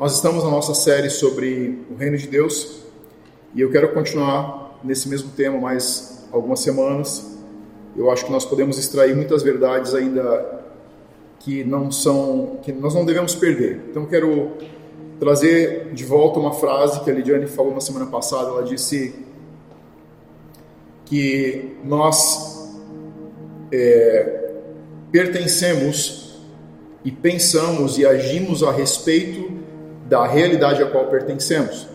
Nós estamos na nossa série sobre o Reino de Deus e eu quero continuar nesse mesmo tema mais algumas semanas. Eu acho que nós podemos extrair muitas verdades ainda que não são, que nós não devemos perder. Então eu quero trazer de volta uma frase que a Lidiane falou na semana passada. Ela disse que nós é, pertencemos e pensamos e agimos a respeito da realidade a qual pertencemos.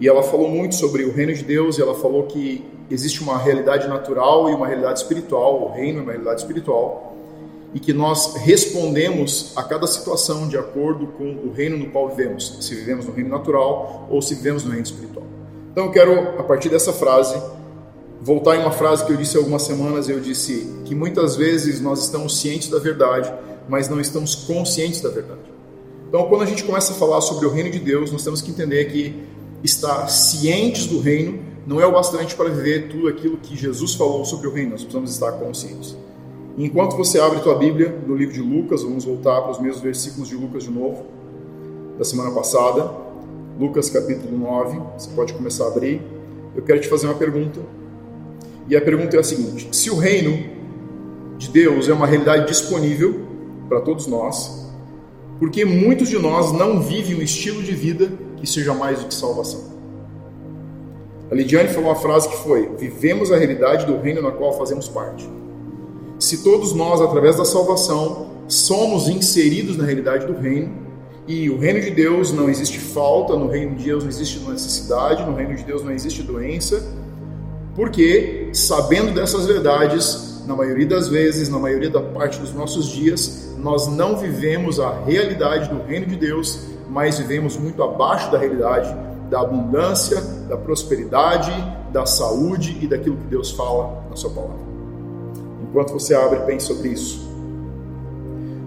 E ela falou muito sobre o reino de Deus, e ela falou que existe uma realidade natural e uma realidade espiritual, o reino é uma realidade espiritual, e que nós respondemos a cada situação de acordo com o reino no qual vivemos, se vivemos no reino natural ou se vivemos no reino espiritual. Então eu quero, a partir dessa frase, voltar em uma frase que eu disse há algumas semanas, eu disse que muitas vezes nós estamos cientes da verdade, mas não estamos conscientes da verdade. Então, quando a gente começa a falar sobre o reino de Deus, nós temos que entender que estar cientes do reino não é o bastante para viver tudo aquilo que Jesus falou sobre o reino, nós precisamos estar conscientes. Enquanto você abre tua Bíblia no livro de Lucas, vamos voltar para os mesmos versículos de Lucas de novo, da semana passada, Lucas capítulo 9, você pode começar a abrir. Eu quero te fazer uma pergunta, e a pergunta é a seguinte: se o reino de Deus é uma realidade disponível para todos nós, porque muitos de nós não vivem um estilo de vida que seja mais do que salvação. A Lidiane falou uma frase que foi: Vivemos a realidade do reino na qual fazemos parte. Se todos nós, através da salvação, somos inseridos na realidade do reino, e o reino de Deus não existe falta, no reino de Deus não existe necessidade, no reino de Deus não existe doença, porque, sabendo dessas verdades, na maioria das vezes, na maioria da parte dos nossos dias, nós não vivemos a realidade do reino de Deus, mas vivemos muito abaixo da realidade da abundância, da prosperidade, da saúde e daquilo que Deus fala na sua palavra. Enquanto você abre, pense sobre isso.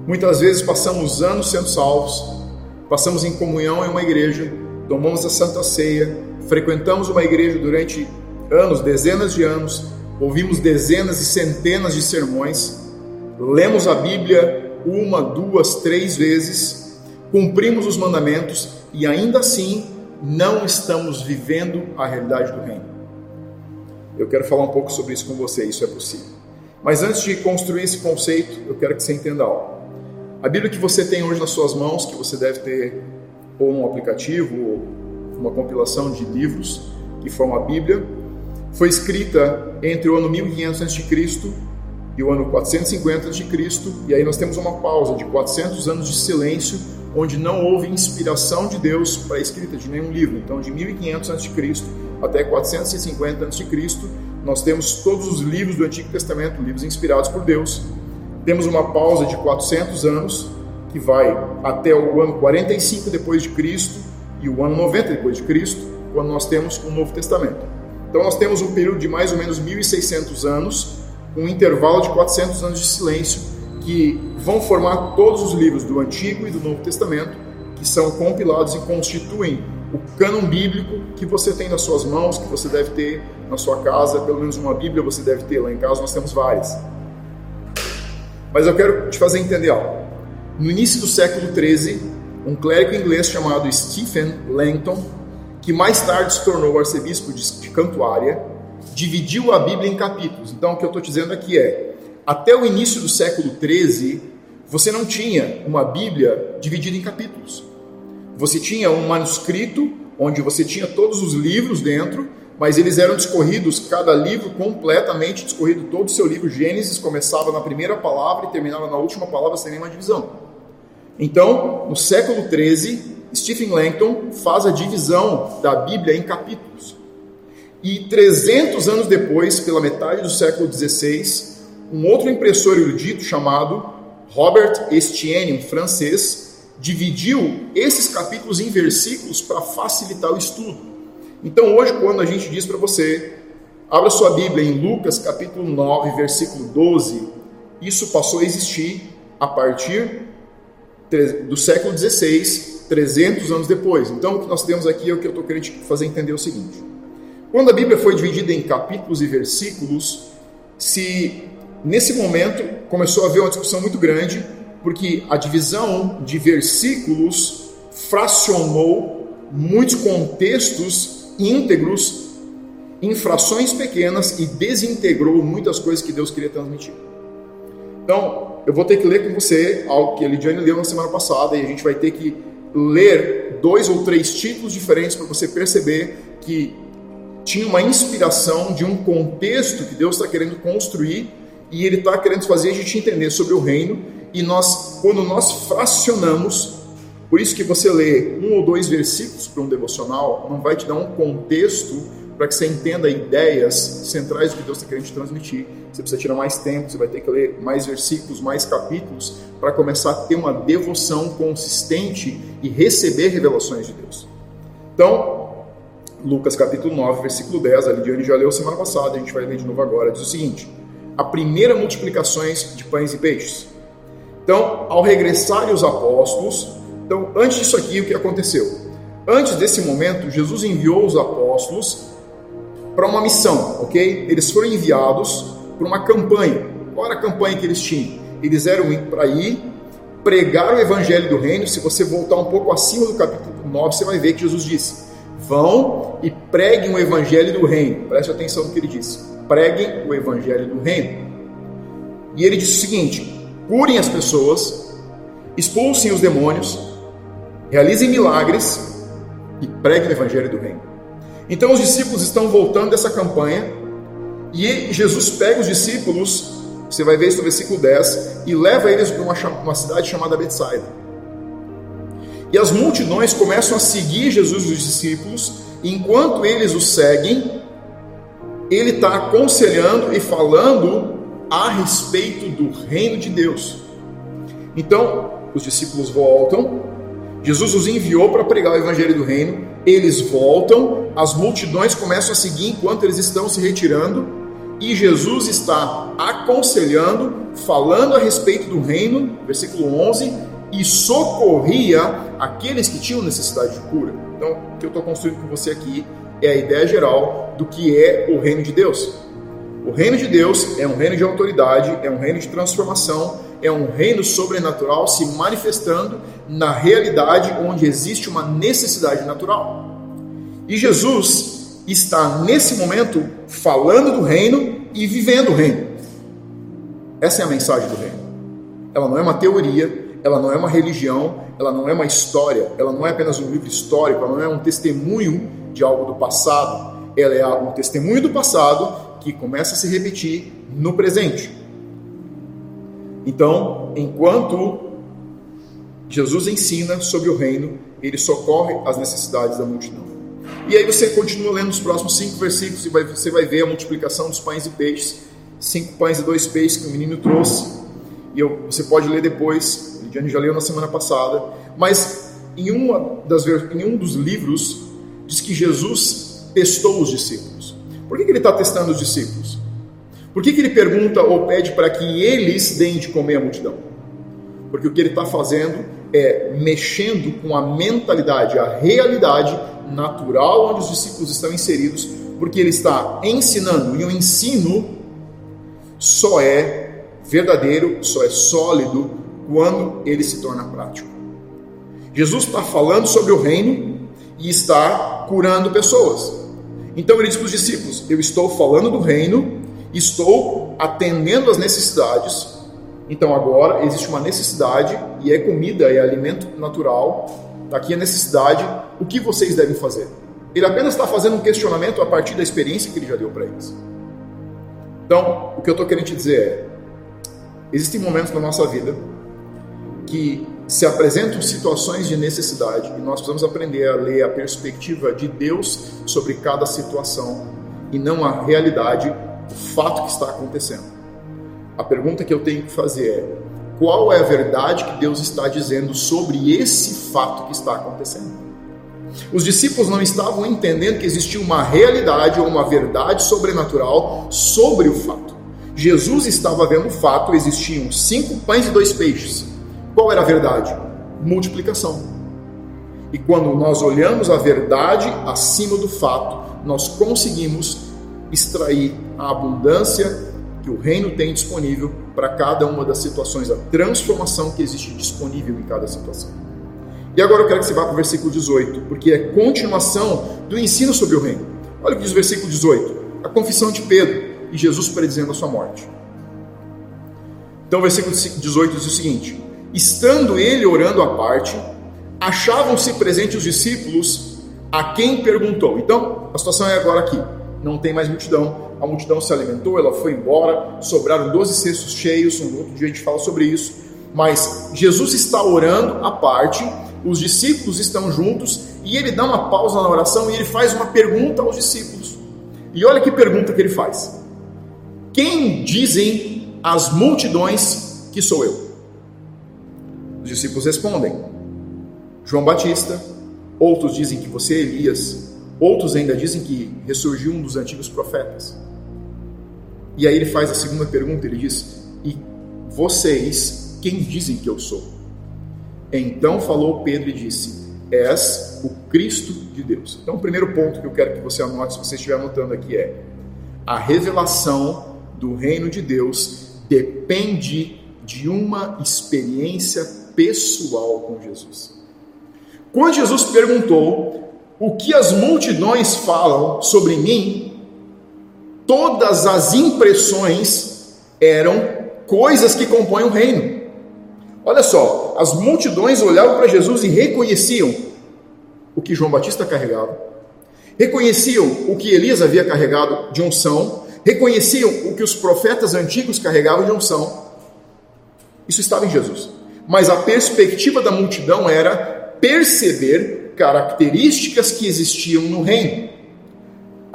Muitas vezes passamos anos sendo salvos, passamos em comunhão em uma igreja, tomamos a Santa Ceia, frequentamos uma igreja durante anos, dezenas de anos, ouvimos dezenas e centenas de sermões, lemos a Bíblia uma, duas, três vezes, cumprimos os mandamentos e ainda assim não estamos vivendo a realidade do reino. Eu quero falar um pouco sobre isso com você, isso é possível. Mas antes de construir esse conceito, eu quero que você entenda algo. A Bíblia que você tem hoje nas suas mãos, que você deve ter ou um aplicativo ou uma compilação de livros que formam a Bíblia, foi escrita entre o ano 1500 a.C e o ano 450 a.C., e aí nós temos uma pausa de 400 anos de silêncio, onde não houve inspiração de Deus para a escrita de nenhum livro. Então, de 1500 a.C. até 450 a.C., nós temos todos os livros do Antigo Testamento, livros inspirados por Deus. Temos uma pausa de 400 anos, que vai até o ano 45 depois de Cristo e o ano 90 depois de Cristo, quando nós temos o Novo Testamento. Então nós temos um período de mais ou menos 1600 anos um intervalo de 400 anos de silêncio que vão formar todos os livros do Antigo e do Novo Testamento, que são compilados e constituem o cânon bíblico que você tem nas suas mãos, que você deve ter na sua casa, pelo menos uma Bíblia você deve ter, lá em casa nós temos várias. Mas eu quero te fazer entender algo. No início do século XIII, um clérigo inglês chamado Stephen Langton, que mais tarde se tornou arcebispo de Cantuária, dividiu a Bíblia em capítulos. Então, o que eu estou dizendo aqui é: até o início do século XIII, você não tinha uma Bíblia dividida em capítulos. Você tinha um manuscrito onde você tinha todos os livros dentro, mas eles eram discorridos, cada livro completamente discorrido, todo o seu livro. Gênesis começava na primeira palavra e terminava na última palavra sem nenhuma divisão. Então, no século XIII, Stephen Langton faz a divisão da Bíblia em capítulos. E 300 anos depois, pela metade do século XVI, um outro impressor erudito chamado Robert Estienne, um francês, dividiu esses capítulos em versículos para facilitar o estudo. Então, hoje, quando a gente diz para você, abra sua Bíblia em Lucas capítulo 9, versículo 12, isso passou a existir a partir do século XVI, 300 anos depois. Então, o que nós temos aqui é o que eu estou querendo fazer entender o seguinte. Quando a Bíblia foi dividida em capítulos e versículos, se nesse momento começou a haver uma discussão muito grande, porque a divisão de versículos fracionou muitos contextos íntegros em frações pequenas e desintegrou muitas coisas que Deus queria transmitir. Então, eu vou ter que ler com você algo que a Lidiane leu na semana passada e a gente vai ter que ler dois ou três títulos diferentes para você perceber que tinha uma inspiração de um contexto que Deus está querendo construir e Ele está querendo fazer a gente entender sobre o reino. E nós, quando nós fracionamos, por isso que você lê um ou dois versículos para um devocional, não vai te dar um contexto para que você entenda ideias centrais do que Deus está querendo te transmitir. Você precisa tirar mais tempo, você vai ter que ler mais versículos, mais capítulos, para começar a ter uma devoção consistente e receber revelações de Deus. Então, Lucas capítulo 9, versículo 10, a Lidiane já leu semana passada, a gente vai ler de novo agora, diz o seguinte: a primeira multiplicações de pães e peixes. Então, ao regressarem os apóstolos, então, antes disso aqui, o que aconteceu? Antes desse momento, Jesus enviou os apóstolos para uma missão, ok? Eles foram enviados para uma campanha. Qual era a campanha que eles tinham? Eles eram para ir pregar o evangelho do reino. Se você voltar um pouco acima do capítulo 9, você vai ver que Jesus disse: Vão e preguem o evangelho do reino. Preste atenção no que ele disse. Preguem o evangelho do reino. E ele disse o seguinte: curem as pessoas, expulsem os demônios, realizem milagres e preguem o evangelho do reino. Então os discípulos estão voltando dessa campanha e Jesus pega os discípulos, você vai ver isso no versículo 10, e leva eles para uma, uma cidade chamada Betsaida. E as multidões começam a seguir Jesus e os discípulos, e enquanto eles o seguem, ele está aconselhando e falando a respeito do reino de Deus. Então, os discípulos voltam, Jesus os enviou para pregar o evangelho do reino, eles voltam, as multidões começam a seguir enquanto eles estão se retirando, e Jesus está aconselhando, falando a respeito do reino, versículo 11, e socorria aqueles que tinham necessidade de cura. Então, o que eu estou construindo com você aqui é a ideia geral do que é o reino de Deus. O reino de Deus é um reino de autoridade, é um reino de transformação, é um reino sobrenatural se manifestando na realidade onde existe uma necessidade natural. E Jesus está nesse momento falando do reino e vivendo o reino. Essa é a mensagem do reino. Ela não é uma teoria, ela não é uma religião, ela não é uma história, ela não é apenas um livro histórico, ela não é um testemunho de algo do passado, ela é um testemunho do passado que começa a se repetir no presente. Então, enquanto Jesus ensina sobre o reino, ele socorre as necessidades da multidão. E aí você continua lendo os próximos cinco versículos e vai, você vai ver a multiplicação dos pães e peixes. Cinco pães e dois peixes que o menino trouxe. E eu, você pode ler depois Lidiane já leu na semana passada, mas em, uma das, em um dos livros diz que Jesus testou os discípulos. Por que, que ele está testando os discípulos? Por que, que ele pergunta ou pede para que eles deem de comer a multidão? Porque o que ele está fazendo é mexendo com a mentalidade, a realidade natural onde os discípulos estão inseridos, porque ele está ensinando, e o ensino só é verdadeiro, só é sólido quando ele se torna prático. Jesus está falando sobre o reino e está curando pessoas. Então ele diz para os discípulos: Eu estou falando do reino, estou atendendo às necessidades. Então agora existe uma necessidade e é comida, é alimento natural. Aqui a necessidade. O que vocês devem fazer? Ele apenas está fazendo um questionamento a partir da experiência que ele já deu para eles. Então, o que eu estou querendo te dizer é: existem momentos na nossa vida que se apresentam situações de necessidade e nós precisamos aprender a ler a perspectiva de Deus sobre cada situação e não a realidade, o fato que está acontecendo. A pergunta que eu tenho que fazer é: qual é a verdade que Deus está dizendo sobre esse fato que está acontecendo? Os discípulos não estavam entendendo que existia uma realidade ou uma verdade sobrenatural sobre o fato. Jesus estava vendo o fato, existiam cinco pães e dois peixes. Qual era a verdade? Multiplicação. E quando nós olhamos a verdade acima do fato, nós conseguimos extrair a abundância que o reino tem disponível para cada uma das situações, a transformação que existe disponível em cada situação. E agora eu quero que você vá para o versículo 18, porque é continuação do ensino sobre o reino. Olha o que diz o versículo 18: a confissão de Pedro e Jesus predizendo a sua morte. Então, o versículo 18 diz o seguinte: Estando ele orando à parte, achavam-se presentes os discípulos a quem perguntou. Então, a situação é agora aqui: não tem mais multidão, a multidão se alimentou, ela foi embora, sobraram 12 cestos cheios. Um outro dia a gente fala sobre isso. Mas Jesus está orando à parte, os discípulos estão juntos e ele dá uma pausa na oração e ele faz uma pergunta aos discípulos. E olha que pergunta que ele faz: Quem dizem as multidões que sou eu? Os discípulos respondem: João Batista, outros dizem que você é Elias, outros ainda dizem que ressurgiu um dos antigos profetas. E aí ele faz a segunda pergunta, ele diz: E vocês, quem dizem que eu sou? Então falou Pedro e disse: És o Cristo de Deus. Então, o primeiro ponto que eu quero que você anote, se você estiver anotando aqui, é: a revelação do reino de Deus depende de uma experiência pessoal com Jesus. Quando Jesus perguntou o que as multidões falam sobre mim, todas as impressões eram coisas que compõem o reino. Olha só, as multidões olhavam para Jesus e reconheciam o que João Batista carregava, reconheciam o que Elias havia carregado de unção, reconheciam o que os profetas antigos carregavam de unção. Isso estava em Jesus mas a perspectiva da multidão era perceber características que existiam no reino.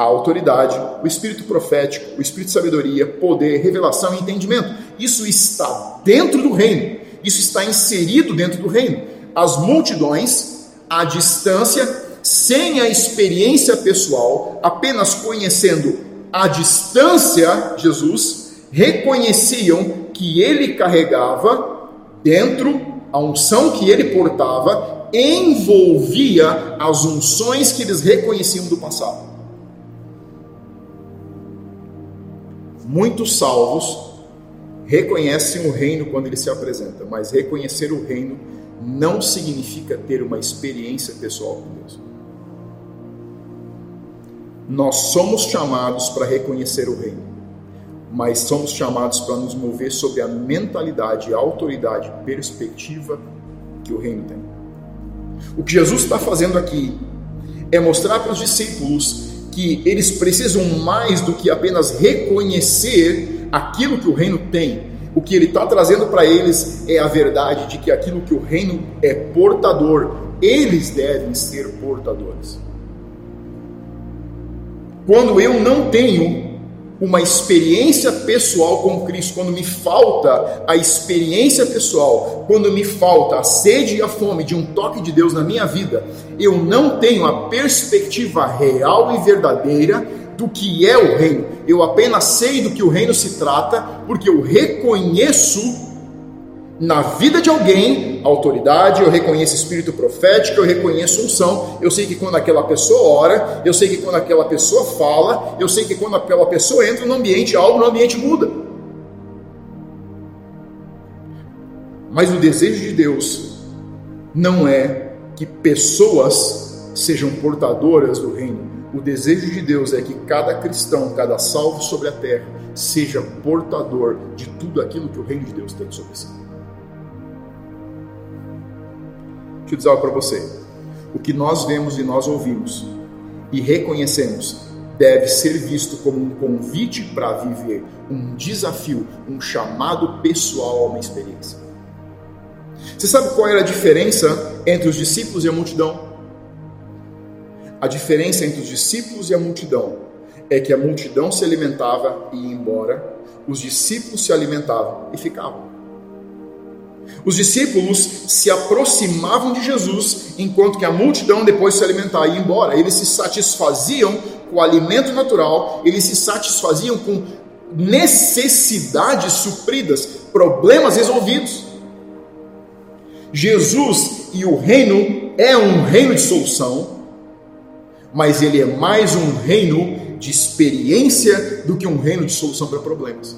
A autoridade, o espírito profético, o espírito de sabedoria, poder, revelação e entendimento. Isso está dentro do reino. Isso está inserido dentro do reino. As multidões, à distância, sem a experiência pessoal, apenas conhecendo à distância Jesus, reconheciam que ele carregava Dentro, a unção que ele portava envolvia as unções que eles reconheciam do passado. Muitos salvos reconhecem o reino quando ele se apresenta, mas reconhecer o reino não significa ter uma experiência pessoal com Deus. Nós somos chamados para reconhecer o reino mas somos chamados para nos mover sobre a mentalidade, a autoridade, perspectiva que o reino tem. O que Jesus está fazendo aqui é mostrar para os discípulos que eles precisam mais do que apenas reconhecer aquilo que o reino tem. O que ele está trazendo para eles é a verdade de que aquilo que o reino é portador, eles devem ser portadores. Quando eu não tenho uma experiência pessoal com Cristo, quando me falta a experiência pessoal, quando me falta a sede e a fome de um toque de Deus na minha vida, eu não tenho a perspectiva real e verdadeira do que é o reino. Eu apenas sei do que o reino se trata porque eu reconheço na vida de alguém autoridade, eu reconheço espírito profético, eu reconheço unção, eu sei que quando aquela pessoa ora, eu sei que quando aquela pessoa fala, eu sei que quando aquela pessoa entra no ambiente, algo no ambiente muda. Mas o desejo de Deus não é que pessoas sejam portadoras do reino. O desejo de Deus é que cada cristão, cada salvo sobre a terra, seja portador de tudo aquilo que o reino de Deus tem sobre si. Deixa eu dizer algo para você. O que nós vemos e nós ouvimos e reconhecemos deve ser visto como um convite para viver, um desafio, um chamado pessoal a uma experiência. Você sabe qual era a diferença entre os discípulos e a multidão? A diferença entre os discípulos e a multidão é que a multidão se alimentava e ia embora, os discípulos se alimentavam e ficavam. Os discípulos se aproximavam de Jesus, enquanto que a multidão depois se alimentava e ia embora. Eles se satisfaziam com o alimento natural, eles se satisfaziam com necessidades supridas, problemas resolvidos. Jesus e o reino é um reino de solução, mas ele é mais um reino de experiência do que um reino de solução para problemas.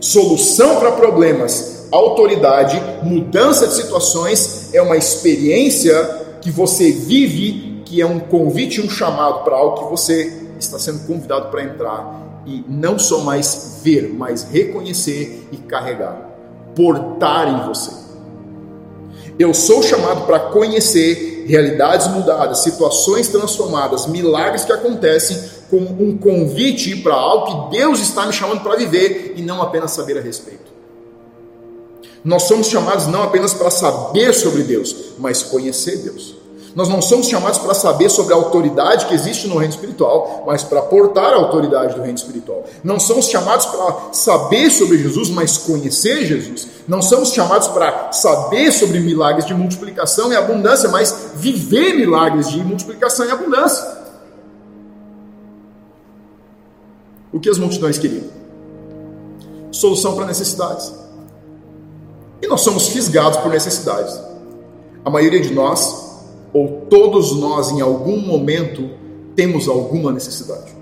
Solução para problemas autoridade, mudança de situações é uma experiência que você vive, que é um convite, um chamado para algo que você está sendo convidado para entrar e não só mais ver, mas reconhecer e carregar, portar em você. Eu sou chamado para conhecer realidades mudadas, situações transformadas, milagres que acontecem com um convite para algo que Deus está me chamando para viver e não apenas saber a respeito. Nós somos chamados não apenas para saber sobre Deus, mas conhecer Deus. Nós não somos chamados para saber sobre a autoridade que existe no reino espiritual, mas para portar a autoridade do reino espiritual. Não somos chamados para saber sobre Jesus, mas conhecer Jesus. Não somos chamados para saber sobre milagres de multiplicação e abundância, mas viver milagres de multiplicação e abundância. O que as multidões queriam? Solução para necessidades. E nós somos fisgados por necessidades. A maioria de nós ou todos nós em algum momento temos alguma necessidade.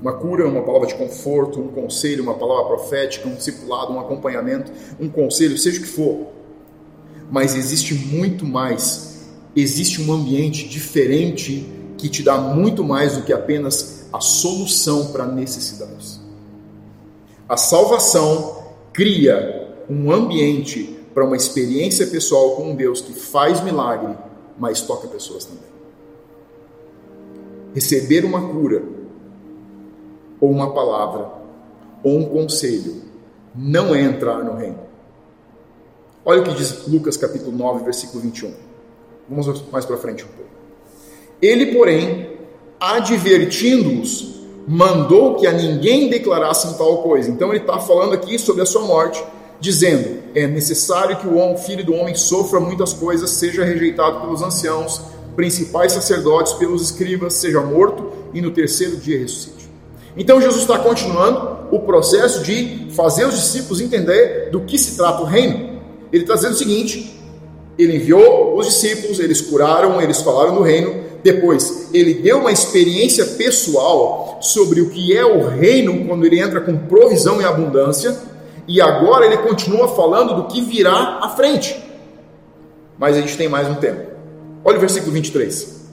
Uma cura, uma palavra de conforto, um conselho, uma palavra profética, um discipulado, um acompanhamento, um conselho, seja o que for. Mas existe muito mais. Existe um ambiente diferente que te dá muito mais do que apenas a solução para necessidades. A salvação cria um ambiente para uma experiência pessoal com um Deus que faz milagre mas toca pessoas também. Receber uma cura, ou uma palavra, ou um conselho, não é entrar no reino. Olha o que diz Lucas capítulo 9, versículo 21. Vamos mais para frente um pouco. Ele, porém, advertindo-os, mandou que a ninguém declarassem tal coisa. Então ele está falando aqui sobre a sua morte dizendo: é necessário que o filho do homem sofra muitas coisas, seja rejeitado pelos anciãos, principais sacerdotes, pelos escribas, seja morto e no terceiro dia ressuscite. Então Jesus está continuando o processo de fazer os discípulos entender do que se trata o reino. Ele está dizendo o seguinte: ele enviou os discípulos, eles curaram, eles falaram do reino. Depois, ele deu uma experiência pessoal sobre o que é o reino quando ele entra com provisão e abundância e agora ele continua falando do que virá à frente. Mas a gente tem mais um tempo. Olha o versículo 23.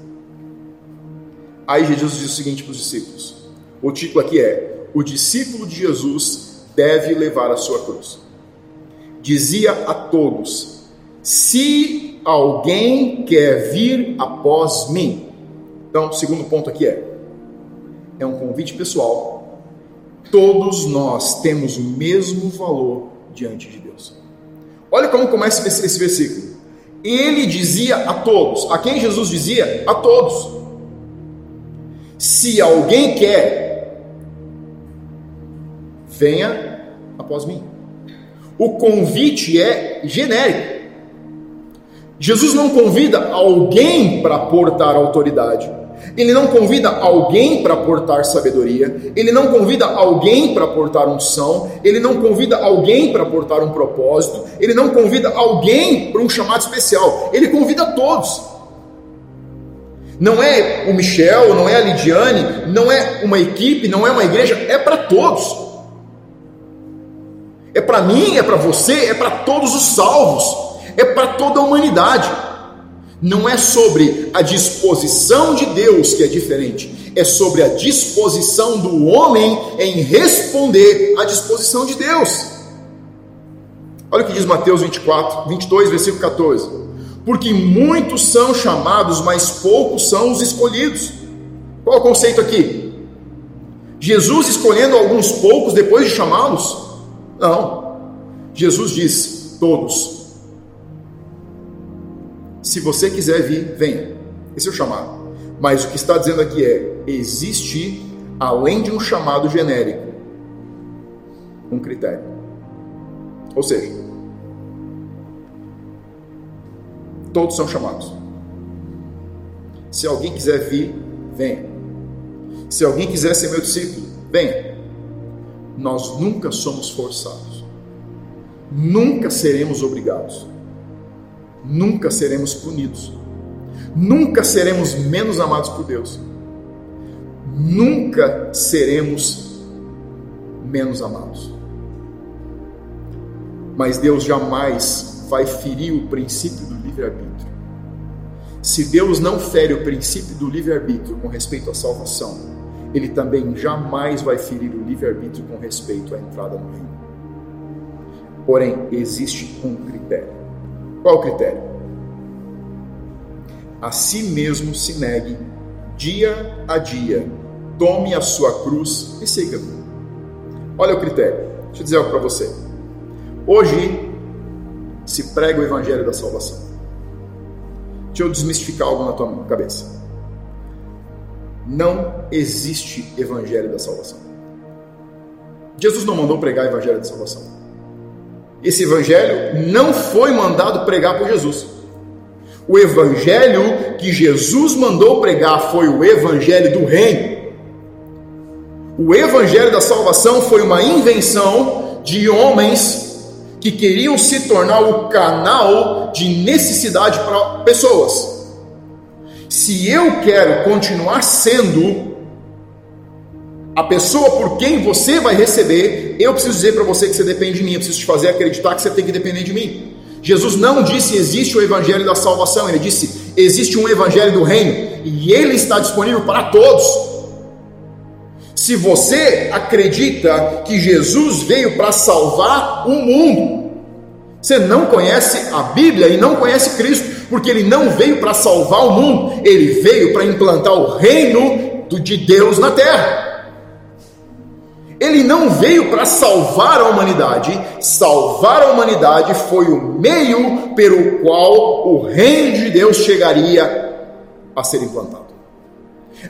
Aí Jesus diz o seguinte para os discípulos: o título aqui é: O discípulo de Jesus deve levar a sua cruz. Dizia a todos: Se alguém quer vir após mim. Então, o segundo ponto aqui é: é um convite pessoal Todos nós temos o mesmo valor diante de Deus. Olha como começa esse versículo. Ele dizia a todos. A quem Jesus dizia? A todos. Se alguém quer, venha após mim. O convite é genérico. Jesus não convida alguém para portar autoridade. Ele não convida alguém para portar sabedoria, ele não convida alguém para portar unção, ele não convida alguém para portar um propósito, ele não convida alguém para um chamado especial, ele convida todos. Não é o Michel, não é a Lidiane, não é uma equipe, não é uma igreja, é para todos. É para mim, é para você, é para todos os salvos, é para toda a humanidade. Não é sobre a disposição de Deus que é diferente, é sobre a disposição do homem em responder à disposição de Deus. Olha o que diz Mateus 24, 22, versículo 14. Porque muitos são chamados, mas poucos são os escolhidos. Qual é o conceito aqui? Jesus escolhendo alguns poucos depois de chamá-los? Não. Jesus diz: todos se você quiser vir, venha. Esse é o chamado. Mas o que está dizendo aqui é: existe, além de um chamado genérico, um critério. Ou seja, todos são chamados. Se alguém quiser vir, venha. Se alguém quiser ser meu discípulo, venha. Nós nunca somos forçados. Nunca seremos obrigados nunca seremos punidos, nunca seremos menos amados por Deus, nunca seremos menos amados. Mas Deus jamais vai ferir o princípio do livre-arbítrio. Se Deus não fere o princípio do livre-arbítrio com respeito à salvação, ele também jamais vai ferir o livre-arbítrio com respeito à entrada no reino. Porém, existe um critério. Qual o critério? A si mesmo se negue dia a dia, tome a sua cruz e siga-me. Olha o critério. Deixa eu dizer algo para você. Hoje se prega o evangelho da salvação. Deixa eu desmistificar algo na tua cabeça. Não existe evangelho da salvação. Jesus não mandou pregar o evangelho da salvação. Esse evangelho não foi mandado pregar por Jesus. O evangelho que Jesus mandou pregar foi o evangelho do reino. O evangelho da salvação foi uma invenção de homens que queriam se tornar o canal de necessidade para pessoas. Se eu quero continuar sendo a pessoa por quem você vai receber, eu preciso dizer para você que você depende de mim, eu preciso te fazer acreditar que você tem que depender de mim. Jesus não disse existe o evangelho da salvação, ele disse existe um evangelho do reino e ele está disponível para todos. Se você acredita que Jesus veio para salvar o mundo, você não conhece a Bíblia e não conhece Cristo, porque ele não veio para salvar o mundo, ele veio para implantar o reino de Deus na terra. Ele não veio para salvar a humanidade, salvar a humanidade foi o meio pelo qual o reino de Deus chegaria a ser implantado.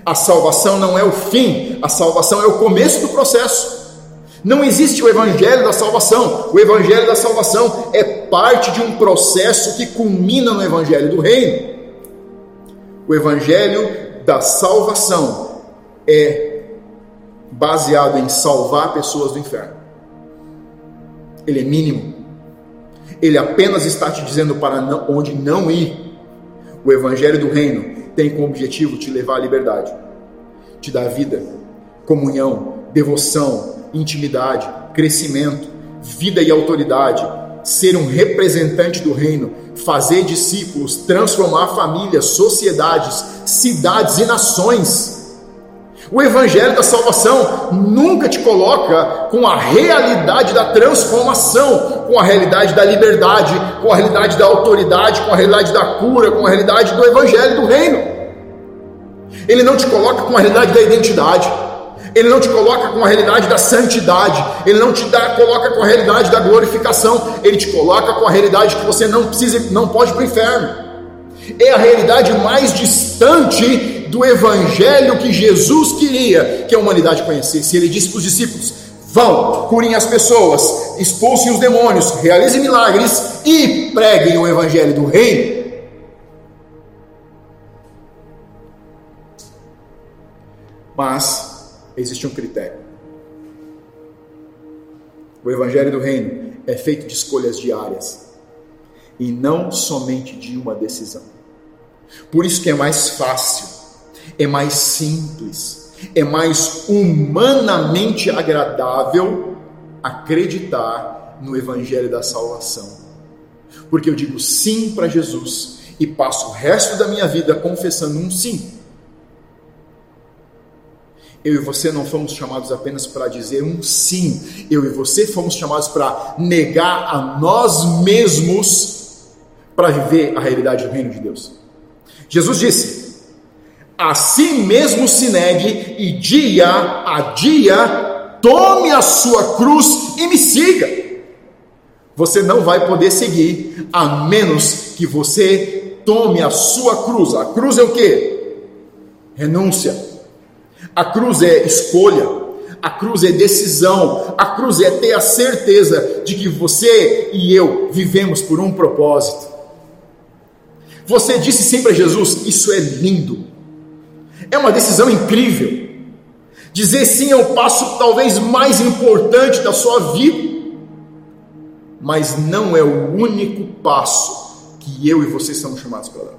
A salvação não é o fim, a salvação é o começo do processo. Não existe o evangelho da salvação. O evangelho da salvação é parte de um processo que culmina no evangelho do reino. O evangelho da salvação é baseado em salvar pessoas do inferno. Ele é mínimo. Ele apenas está te dizendo para não, onde não ir. O evangelho do reino tem como objetivo te levar à liberdade, te dar vida, comunhão, devoção, intimidade, crescimento, vida e autoridade, ser um representante do reino, fazer discípulos, transformar famílias, sociedades, cidades e nações o Evangelho da salvação nunca te coloca com a realidade da transformação, com a realidade da liberdade, com a realidade da autoridade, com a realidade da cura, com a realidade do Evangelho do Reino. Ele não te coloca com a realidade da identidade, ele não te coloca com a realidade da santidade, ele não te dá, coloca com a realidade da glorificação, ele te coloca com a realidade que você não precisa, não pode ir para o inferno. É a realidade mais distante do evangelho que Jesus queria que a humanidade conhecesse. Ele disse para os discípulos: vão, curem as pessoas, expulsem os demônios, realizem milagres e preguem o evangelho do reino. Mas existe um critério. O evangelho do reino é feito de escolhas diárias e não somente de uma decisão. Por isso que é mais fácil é mais simples, é mais humanamente agradável acreditar no Evangelho da salvação. Porque eu digo sim para Jesus e passo o resto da minha vida confessando um sim. Eu e você não fomos chamados apenas para dizer um sim. Eu e você fomos chamados para negar a nós mesmos para viver a realidade do reino de Deus. Jesus disse: a si mesmo se negue e dia a dia tome a sua cruz e me siga. Você não vai poder seguir a menos que você tome a sua cruz. A cruz é o que? Renúncia. A cruz é escolha. A cruz é decisão. A cruz é ter a certeza de que você e eu vivemos por um propósito. Você disse sempre a Jesus: Isso é lindo. É uma decisão incrível. Dizer sim é o passo talvez mais importante da sua vida, mas não é o único passo que eu e você estamos chamados para dar.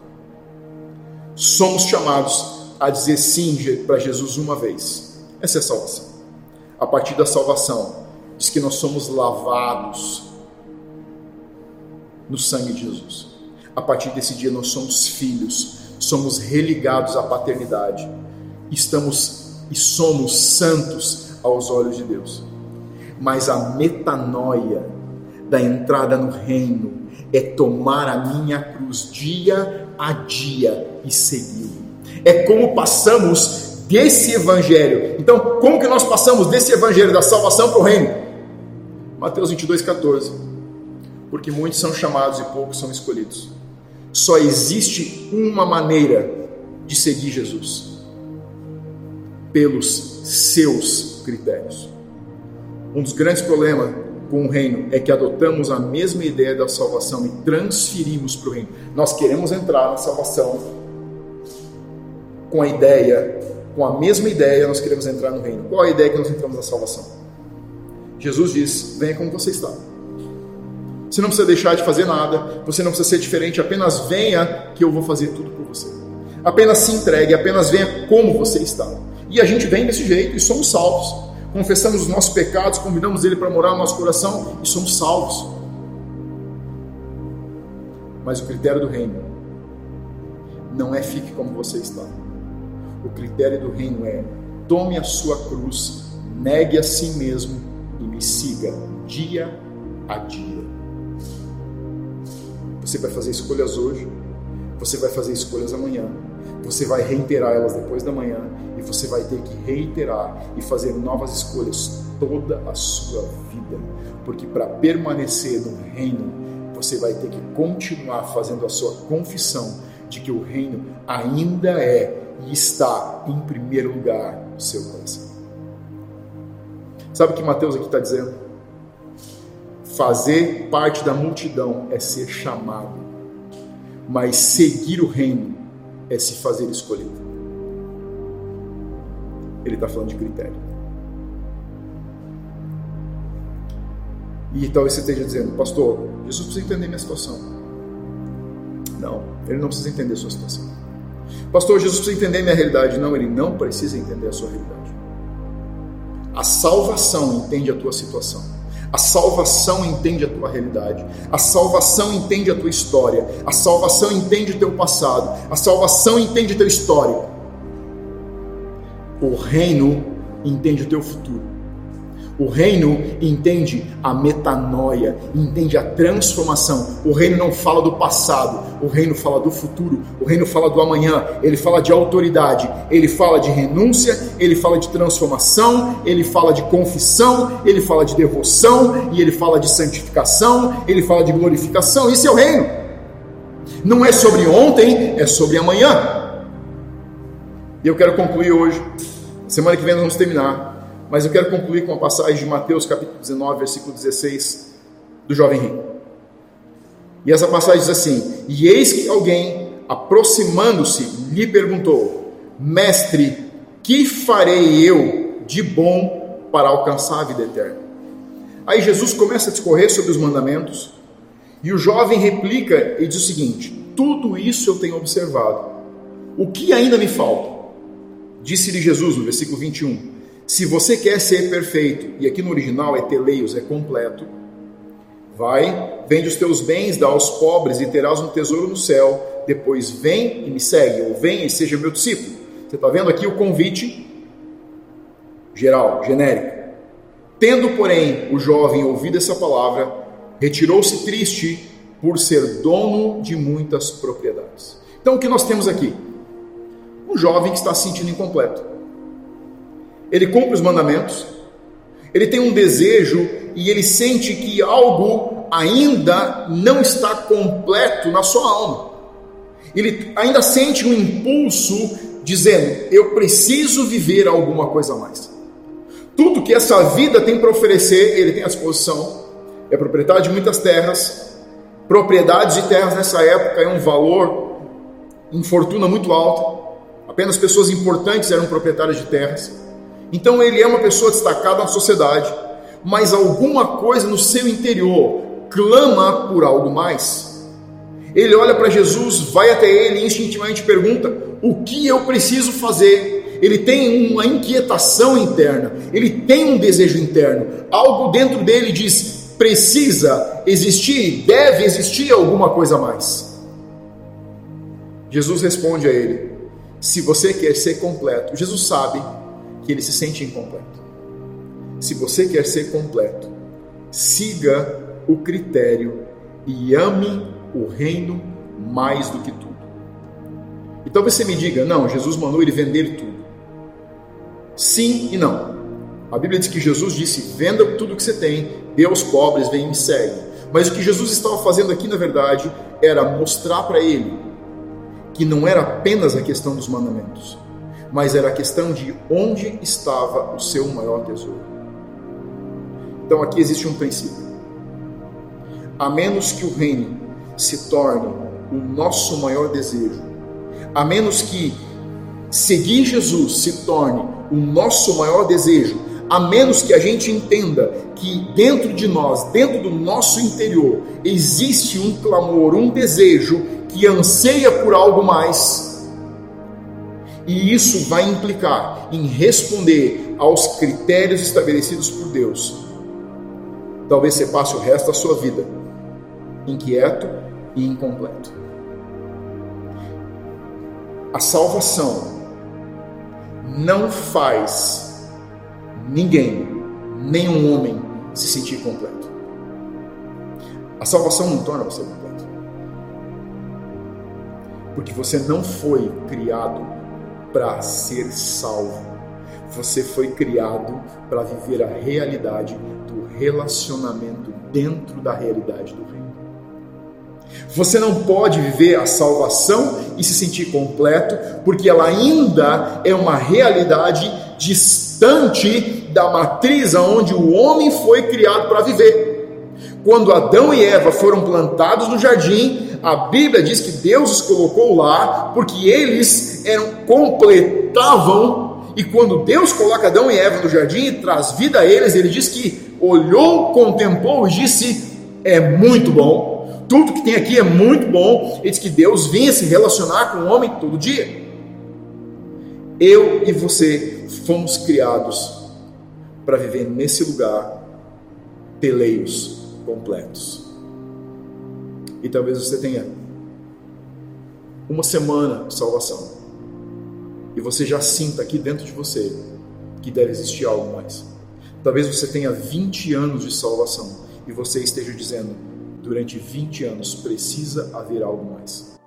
Somos chamados a dizer sim para Jesus uma vez. Essa é a salvação. A partir da salvação, diz que nós somos lavados no sangue de Jesus. A partir desse dia nós somos filhos, somos religados à paternidade, estamos e somos santos aos olhos de Deus. Mas a metanoia da entrada no reino é tomar a minha cruz dia a dia e segui-lo. É como passamos desse evangelho. Então, como que nós passamos desse evangelho da salvação para o reino? Mateus 22, 14. Porque muitos são chamados e poucos são escolhidos. Só existe uma maneira de seguir Jesus: pelos seus critérios. Um dos grandes problemas com o reino é que adotamos a mesma ideia da salvação e transferimos para o reino. Nós queremos entrar na salvação com a ideia, com a mesma ideia, nós queremos entrar no reino. Qual a ideia que nós entramos na salvação? Jesus diz: venha como você está. Você não precisa deixar de fazer nada, você não precisa ser diferente, apenas venha que eu vou fazer tudo por você. Apenas se entregue, apenas venha como você está. E a gente vem desse jeito e somos salvos. Confessamos os nossos pecados, convidamos Ele para morar no nosso coração e somos salvos. Mas o critério do reino não é fique como você está. O critério do reino é tome a sua cruz, negue a si mesmo e me siga dia a dia. Você vai fazer escolhas hoje, você vai fazer escolhas amanhã, você vai reiterar elas depois da manhã e você vai ter que reiterar e fazer novas escolhas toda a sua vida, porque para permanecer no reino, você vai ter que continuar fazendo a sua confissão de que o reino ainda é e está em primeiro lugar no seu coração. Sabe o que Mateus aqui está dizendo? Fazer parte da multidão é ser chamado, mas seguir o reino é se fazer escolhido. Ele está falando de critério. E talvez você esteja dizendo, pastor, Jesus precisa entender minha situação. Não, ele não precisa entender a sua situação. Pastor, Jesus precisa entender minha realidade. Não, ele não precisa entender a sua realidade. A salvação entende a tua situação. A salvação entende a tua realidade. A salvação entende a tua história. A salvação entende o teu passado. A salvação entende o teu histórico. O reino entende o teu futuro. O reino entende a metanoia, entende a transformação. O reino não fala do passado, o reino fala do futuro, o reino fala do amanhã, ele fala de autoridade, ele fala de renúncia, ele fala de transformação, ele fala de confissão, ele fala de devoção e ele fala de santificação, ele fala de glorificação. Isso é o reino. Não é sobre ontem, é sobre amanhã. E eu quero concluir hoje. Semana que vem nós vamos terminar mas eu quero concluir com a passagem de Mateus capítulo 19, versículo 16, do jovem rico. E essa passagem diz assim: E eis que alguém, aproximando-se, lhe perguntou: Mestre, que farei eu de bom para alcançar a vida eterna? Aí Jesus começa a discorrer sobre os mandamentos, e o jovem replica e diz o seguinte: Tudo isso eu tenho observado. O que ainda me falta? Disse-lhe Jesus no versículo 21 se você quer ser perfeito, e aqui no original é teleios, é completo, vai, vende os teus bens, dá aos pobres e terás um tesouro no céu. Depois vem e me segue, ou vem e seja meu discípulo. Você está vendo aqui o convite geral, genérico. Tendo, porém, o jovem ouvido essa palavra, retirou-se triste por ser dono de muitas propriedades. Então, o que nós temos aqui? Um jovem que está se sentindo incompleto ele cumpre os mandamentos, ele tem um desejo e ele sente que algo ainda não está completo na sua alma. Ele ainda sente um impulso dizendo: Eu preciso viver alguma coisa a mais. Tudo que essa vida tem para oferecer, ele tem à disposição. É proprietário de muitas terras. Propriedades de terras nessa época é um valor em fortuna muito alta. Apenas pessoas importantes eram proprietárias de terras. Então ele é uma pessoa destacada na sociedade, mas alguma coisa no seu interior clama por algo mais. Ele olha para Jesus, vai até ele e instintivamente pergunta: O que eu preciso fazer? Ele tem uma inquietação interna, ele tem um desejo interno, algo dentro dele diz: precisa existir, deve existir alguma coisa mais. Jesus responde a ele: se você quer ser completo, Jesus sabe que ele se sente incompleto. Se você quer ser completo, siga o critério e ame o reino mais do que tudo. E talvez você me diga: não, Jesus mandou ele vender tudo. Sim e não. A Bíblia diz que Jesus disse: venda tudo que você tem, dê aos pobres, vem e me segue. Mas o que Jesus estava fazendo aqui, na verdade, era mostrar para ele que não era apenas a questão dos mandamentos, mas era a questão de onde estava o seu maior tesouro. Então aqui existe um princípio. A menos que o reino se torne o nosso maior desejo, a menos que seguir Jesus se torne o nosso maior desejo, a menos que a gente entenda que dentro de nós, dentro do nosso interior, existe um clamor, um desejo que anseia por algo mais. E isso vai implicar em responder aos critérios estabelecidos por Deus. Talvez você passe o resto da sua vida inquieto e incompleto. A salvação não faz ninguém, nenhum homem se sentir completo. A salvação não torna você completo. Porque você não foi criado para ser salvo. Você foi criado para viver a realidade do relacionamento dentro da realidade do reino. Você não pode viver a salvação e se sentir completo, porque ela ainda é uma realidade distante da matriz aonde o homem foi criado para viver. Quando Adão e Eva foram plantados no jardim, a Bíblia diz que Deus os colocou lá porque eles eram completavam e quando Deus coloca Adão e Eva no jardim e traz vida a eles, ele diz que olhou, contemplou e disse: é muito bom. Tudo que tem aqui é muito bom. Ele diz que Deus vinha se relacionar com o homem todo dia. Eu e você fomos criados para viver nesse lugar peleios completos. E talvez você tenha uma semana de salvação e você já sinta aqui dentro de você que deve existir algo mais. Talvez você tenha 20 anos de salvação e você esteja dizendo: durante 20 anos precisa haver algo mais.